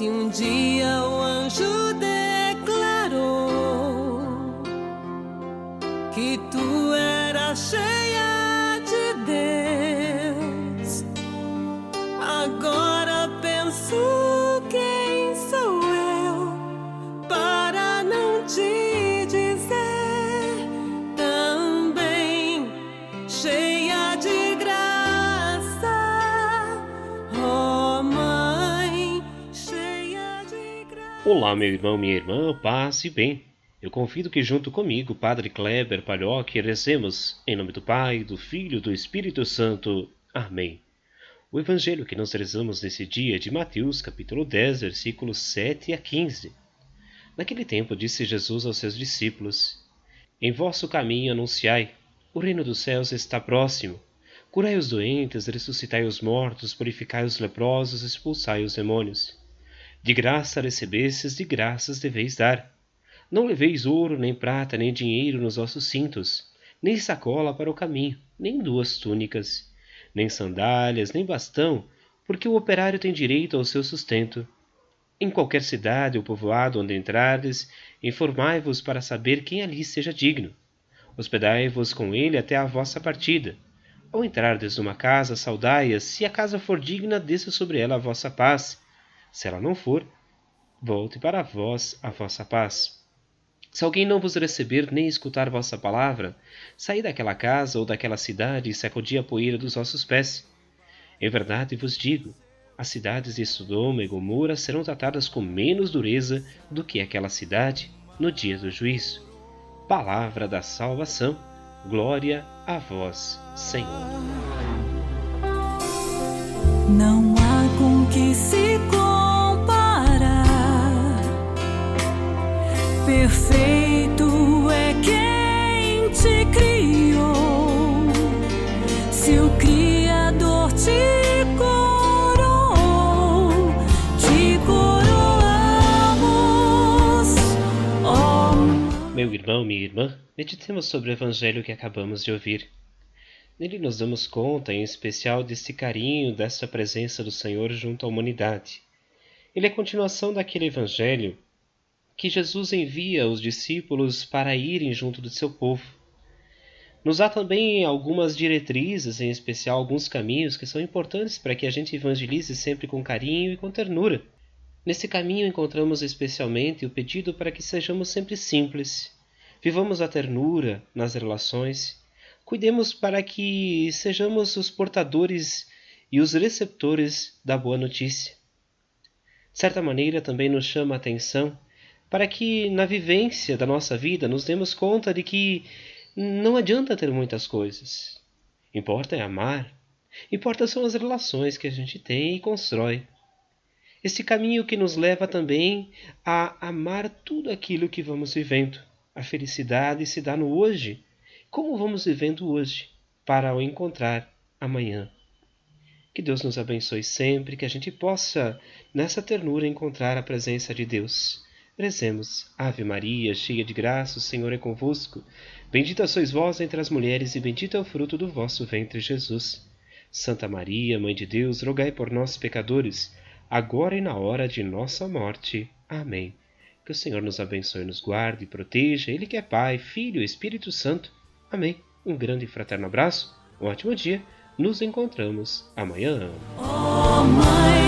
Se um dia o anjo declarou que tu eras cheia Olá, meu irmão, minha irmã, paz e bem. Eu convido que junto comigo, Padre Kleber Palhoque, recemos em nome do Pai, do Filho e do Espírito Santo. Amém. O evangelho que nós rezamos nesse dia é de Mateus, capítulo 10, versículos 7 a 15. Naquele tempo disse Jesus aos seus discípulos: Em vosso caminho anunciai: o reino dos céus está próximo. Curai os doentes, ressuscitai os mortos, purificai os leprosos, expulsai os demônios. De graça recebestes, de graças deveis dar. Não leveis ouro, nem prata, nem dinheiro nos vossos cintos, nem sacola para o caminho, nem duas túnicas, nem sandálias, nem bastão, porque o operário tem direito ao seu sustento. Em qualquer cidade ou povoado onde entrardes, informai-vos para saber quem ali seja digno. Hospedai-vos com ele até a vossa partida. Ao entrardes numa casa, saudai-a, se a casa for digna, desça sobre ela a vossa paz. Se ela não for, volte para vós a vossa paz. Se alguém não vos receber nem escutar vossa palavra, saí daquela casa ou daquela cidade e sacudi a poeira dos vossos pés. Em verdade vos digo, as cidades de Sodoma e Gomorra serão tratadas com menos dureza do que aquela cidade no dia do juízo. Palavra da salvação, glória a vós, Senhor. Não há com que se Perfeito é quem te criou. Se o Criador te coroou, te coroamos. Oh, Meu irmão, minha irmã, meditemos sobre o evangelho que acabamos de ouvir. Nele nos damos conta, em especial, desse carinho, dessa presença do Senhor junto à humanidade. Ele é a continuação daquele evangelho que Jesus envia os discípulos para irem junto do seu povo. Nos dá também algumas diretrizes, em especial alguns caminhos que são importantes para que a gente evangelize sempre com carinho e com ternura. Nesse caminho encontramos especialmente o pedido para que sejamos sempre simples, vivamos a ternura nas relações, cuidemos para que sejamos os portadores e os receptores da boa notícia. De certa maneira, também nos chama a atenção para que na vivência da nossa vida nos demos conta de que não adianta ter muitas coisas. Importa é amar. Importa são as relações que a gente tem e constrói. Esse caminho que nos leva também a amar tudo aquilo que vamos vivendo. A felicidade se dá no hoje. Como vamos vivendo hoje para o encontrar amanhã? Que Deus nos abençoe sempre, que a gente possa, nessa ternura, encontrar a presença de Deus. Rezemos. Ave Maria, cheia de graça, o Senhor é convosco. Bendita sois vós entre as mulheres, e bendito é o fruto do vosso ventre, Jesus. Santa Maria, Mãe de Deus, rogai por nós, pecadores, agora e na hora de nossa morte. Amém. Que o Senhor nos abençoe, nos guarde e proteja, Ele que é Pai, Filho e Espírito Santo. Amém. Um grande e fraterno abraço, um ótimo dia. Nos encontramos amanhã. oh mãe.